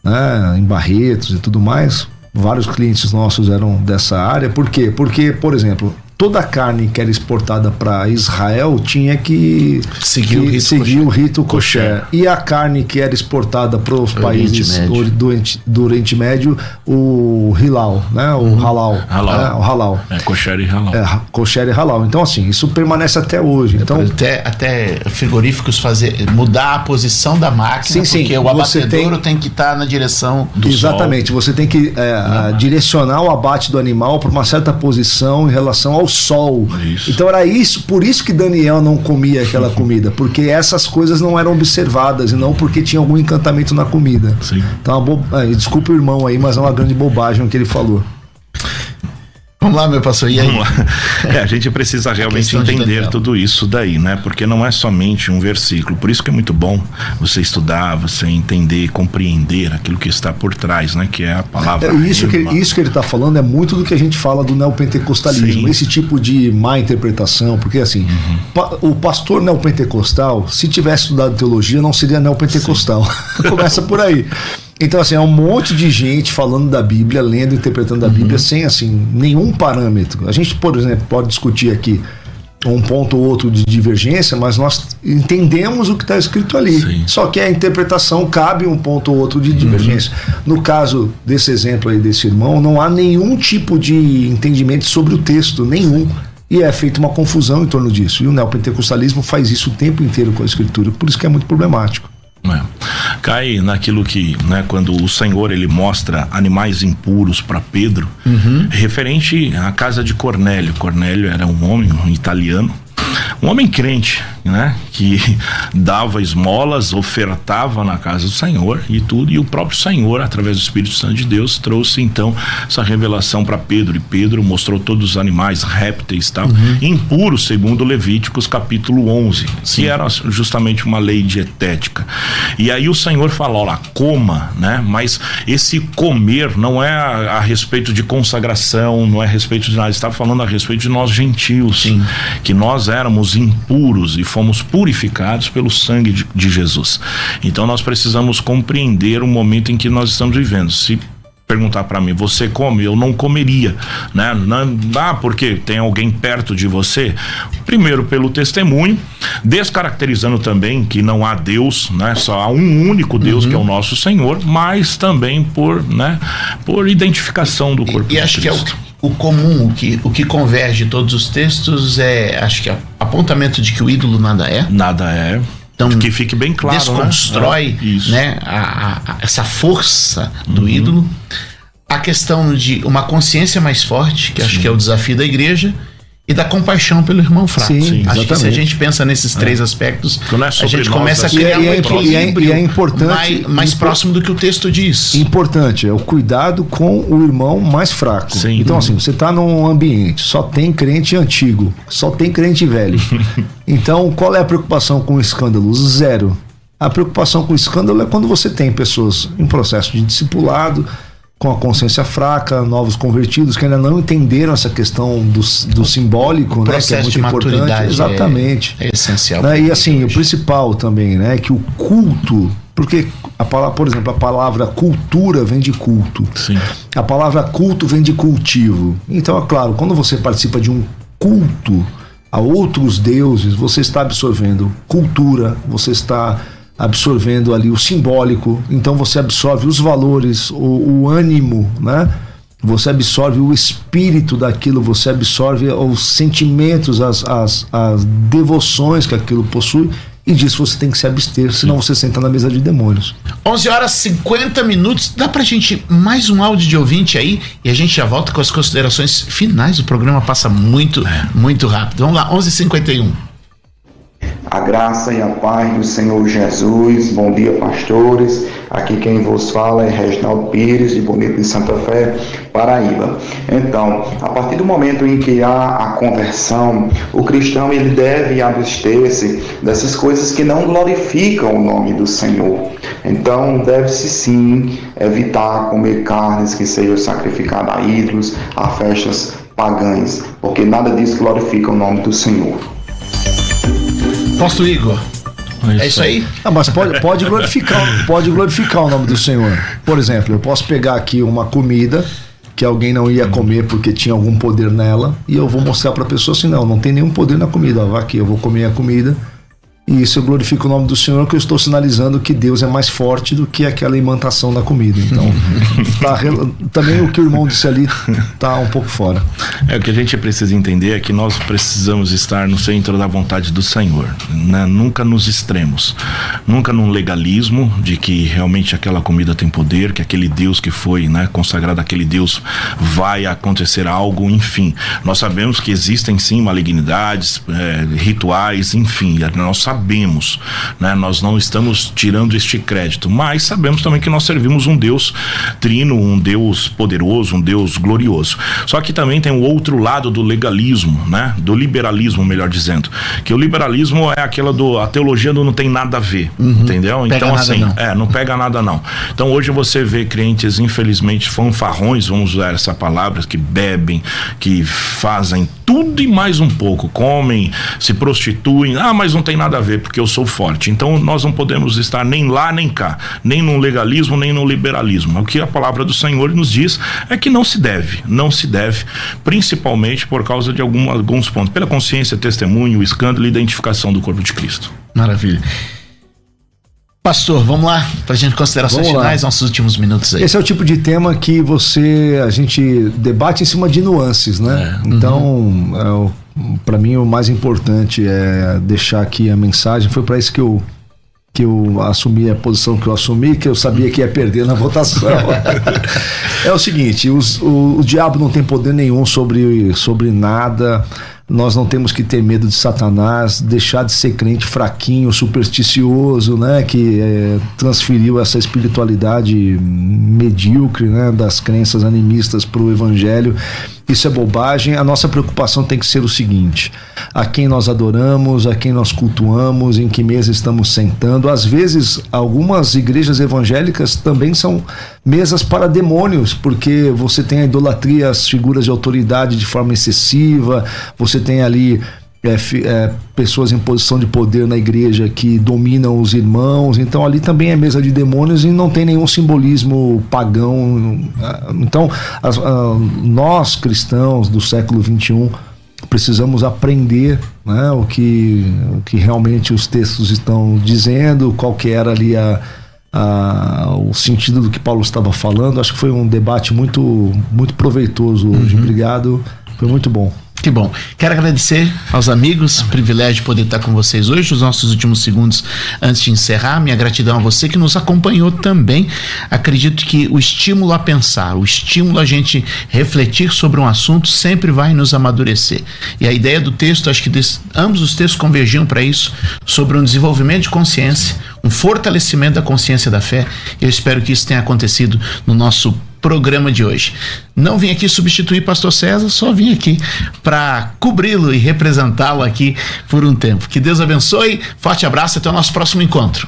né, em Barretos e tudo mais, vários clientes nossos eram dessa área. Por quê? Porque, por exemplo, toda a carne que era exportada para Israel tinha que seguir, que o, rito seguir o rito kosher. E a carne que era exportada para os países do, do, do, Oriente Médio, o hilal, né? O uhum. halal. halal. Né? O halal. É kosher e halal. É, kosher e halal. Então, assim, isso permanece até hoje. Então, até, até frigoríficos fazer, mudar a posição da máquina, sim, porque sim. o abatedouro tem, tem que estar tá na direção do Exatamente. Sol. Você tem que é, direcionar o abate do animal para uma certa posição em relação ao sol. Isso. Então era isso, por isso que Daniel não comia aquela comida, porque essas coisas não eram observadas e não porque tinha algum encantamento na comida. Sim. Então, bo... ah, desculpa o irmão aí, mas é uma grande bobagem o que ele falou. Vamos lá, meu pastor, e aí? Vamos lá. É, a gente precisa realmente entender tudo isso daí, né? Porque não é somente um versículo. Por isso que é muito bom você estudar, você entender, compreender aquilo que está por trás, né? Que é a palavra. É, isso, que, isso que ele está falando é muito do que a gente fala do neopentecostalismo. Sim. Esse tipo de má interpretação, porque assim, uhum. pa, o pastor neopentecostal, se tivesse estudado teologia, não seria neopentecostal. Começa por aí. Então, assim, é um monte de gente falando da Bíblia, lendo, interpretando a uhum. Bíblia sem, assim, nenhum parâmetro. A gente, por exemplo, pode discutir aqui um ponto ou outro de divergência, mas nós entendemos o que está escrito ali. Sim. Só que a interpretação cabe um ponto ou outro de uhum. divergência. Uhum. No caso desse exemplo aí desse irmão, não há nenhum tipo de entendimento sobre o texto, nenhum. E é feita uma confusão em torno disso. E o neopentecostalismo faz isso o tempo inteiro com a escritura, por isso que é muito problemático. É. Cai naquilo que, né, quando o Senhor ele mostra animais impuros para Pedro, uhum. referente à casa de Cornélio. Cornélio era um homem um italiano um homem crente, né? Que dava esmolas, ofertava na casa do Senhor e tudo, e o próprio Senhor, através do Espírito Santo de Deus, trouxe então essa revelação para Pedro, e Pedro mostrou todos os animais, répteis tal, uhum. impuros, segundo Levíticos capítulo 11, Sim. que era justamente uma lei dietética. E aí o Senhor falou lá, coma, né? Mas esse comer não é a, a respeito de consagração, não é a respeito de nada, estava falando a respeito de nós gentios, Sim. que nós éramos impuros e fomos purificados pelo sangue de, de Jesus. Então nós precisamos compreender o momento em que nós estamos vivendo. Se perguntar para mim, você come? Eu não comeria, né? Não, ah, porque tem alguém perto de você. Primeiro pelo testemunho, descaracterizando também que não há Deus, né? Só há um único Deus uhum. que é o nosso Senhor, mas também por, né? Por identificação do corpo e, e acho Cristo. que é o, o comum, o que, o que converge todos os textos é, acho que é apontamento de que o ídolo nada é. Nada é. Então, que fique bem claro. Né? Desconstrói né? né a, a, essa força do uhum. ídolo. A questão de uma consciência mais forte, que Sim. acho que é o desafio da igreja e da compaixão pelo irmão fraco. Sim, Acho exatamente. que se a gente pensa nesses três é. aspectos, é a gente começa a criar e é, um e é, é importante, mais, mais próximo do que o texto diz. Importante, é o cuidado com o irmão mais fraco. Sim. Então, assim, você está num ambiente, só tem crente antigo, só tem crente velho. então, qual é a preocupação com o escândalo? Zero. A preocupação com o escândalo é quando você tem pessoas em processo de discipulado, com a consciência fraca, novos convertidos que ainda não entenderam essa questão do, do simbólico, né, que é muito importante. Exatamente. É, é essencial. Né, e assim, o principal também, né, que o culto, porque a palavra, por exemplo, a palavra cultura vem de culto. Sim. A palavra culto vem de cultivo. Então, é claro, quando você participa de um culto a outros deuses, você está absorvendo cultura, você está absorvendo ali o simbólico, então você absorve os valores, o, o ânimo, né? Você absorve o espírito daquilo, você absorve os sentimentos, as, as, as devoções que aquilo possui e disso você tem que se abster, senão você senta na mesa de demônios. 11 horas 50 minutos. Dá pra gente mais um áudio de ouvinte aí e a gente já volta com as considerações finais. O programa passa muito, é. muito rápido. Vamos lá, 11:51. A graça e a paz do Senhor Jesus. Bom dia, pastores. Aqui quem vos fala é Reginaldo Pires, de Bonito de Santa Fé, Paraíba. Então, a partir do momento em que há a conversão, o cristão ele deve abster-se dessas coisas que não glorificam o nome do Senhor. Então, deve-se sim evitar comer carnes que sejam sacrificadas a ídolos, a festas pagãs, porque nada disso glorifica o nome do Senhor. Apóstolo Igor. É isso aí? Ah, mas pode, pode, glorificar, pode glorificar o nome do Senhor. Por exemplo, eu posso pegar aqui uma comida que alguém não ia comer porque tinha algum poder nela e eu vou mostrar para a pessoa assim: não, não tem nenhum poder na comida. Vá aqui, eu vou comer a comida e isso eu glorifico o nome do Senhor, que eu estou sinalizando que Deus é mais forte do que aquela imantação da comida. Então, tá, também o que o irmão disse ali está um pouco fora. É, o que a gente precisa entender é que nós precisamos estar no centro da vontade do Senhor, né? nunca nos extremos, nunca num legalismo de que realmente aquela comida tem poder, que aquele Deus que foi né, consagrado, aquele Deus vai acontecer algo, enfim. Nós sabemos que existem sim malignidades, é, rituais, enfim, nós sabemos né? Nós não estamos tirando este crédito, mas sabemos também que nós servimos um Deus trino, um Deus poderoso, um Deus glorioso. Só que também tem o outro lado do legalismo, né? Do liberalismo, melhor dizendo, que o liberalismo é aquela do a teologia do não tem nada a ver, uhum. entendeu? Pega então assim, não. é, não pega nada não. Então hoje você vê crentes infelizmente fanfarrões, vamos usar essa palavra, que bebem, que fazem tudo e mais um pouco, comem, se prostituem. Ah, mas não tem nada a ver porque eu sou forte. Então nós não podemos estar nem lá nem cá, nem no legalismo, nem no liberalismo. O que a palavra do Senhor nos diz é que não se deve, não se deve, principalmente por causa de algum, alguns pontos, pela consciência, testemunho, escândalo e identificação do corpo de Cristo. Maravilha. Pastor, vamos lá, para a gente considerações vamos finais, lá. nossos últimos minutos aí. Esse é o tipo de tema que você, a gente debate em cima de nuances, né? É. Então, uhum. é, para mim o mais importante é deixar aqui a mensagem. Foi para isso que eu que eu assumi a posição que eu assumi, que eu sabia que ia perder na votação. é o seguinte, os, o, o diabo não tem poder nenhum sobre, sobre nada. Nós não temos que ter medo de Satanás, deixar de ser crente fraquinho, supersticioso, né, que é, transferiu essa espiritualidade medíocre, né, das crenças animistas para o evangelho isso é bobagem. A nossa preocupação tem que ser o seguinte: a quem nós adoramos, a quem nós cultuamos, em que mesa estamos sentando. Às vezes, algumas igrejas evangélicas também são mesas para demônios, porque você tem a idolatria às figuras de autoridade de forma excessiva, você tem ali é, é, pessoas em posição de poder na igreja que dominam os irmãos. Então ali também é mesa de demônios e não tem nenhum simbolismo pagão. Então as, nós cristãos do século 21 precisamos aprender né, o, que, o que realmente os textos estão dizendo, qual que era ali a, a, o sentido do que Paulo estava falando. Acho que foi um debate muito, muito proveitoso hoje. Uhum. Obrigado, foi muito bom. Que bom. Quero agradecer aos amigos, privilégio de poder estar com vocês hoje, os nossos últimos segundos antes de encerrar. Minha gratidão a você que nos acompanhou também. Acredito que o estímulo a pensar, o estímulo a gente refletir sobre um assunto sempre vai nos amadurecer. E a ideia do texto, acho que ambos os textos convergiam para isso, sobre um desenvolvimento de consciência, um fortalecimento da consciência da fé. Eu espero que isso tenha acontecido no nosso programa de hoje. Não vim aqui substituir pastor César, só vim aqui para cobri-lo e representá-lo aqui por um tempo. Que Deus abençoe. Forte abraço até o nosso próximo encontro.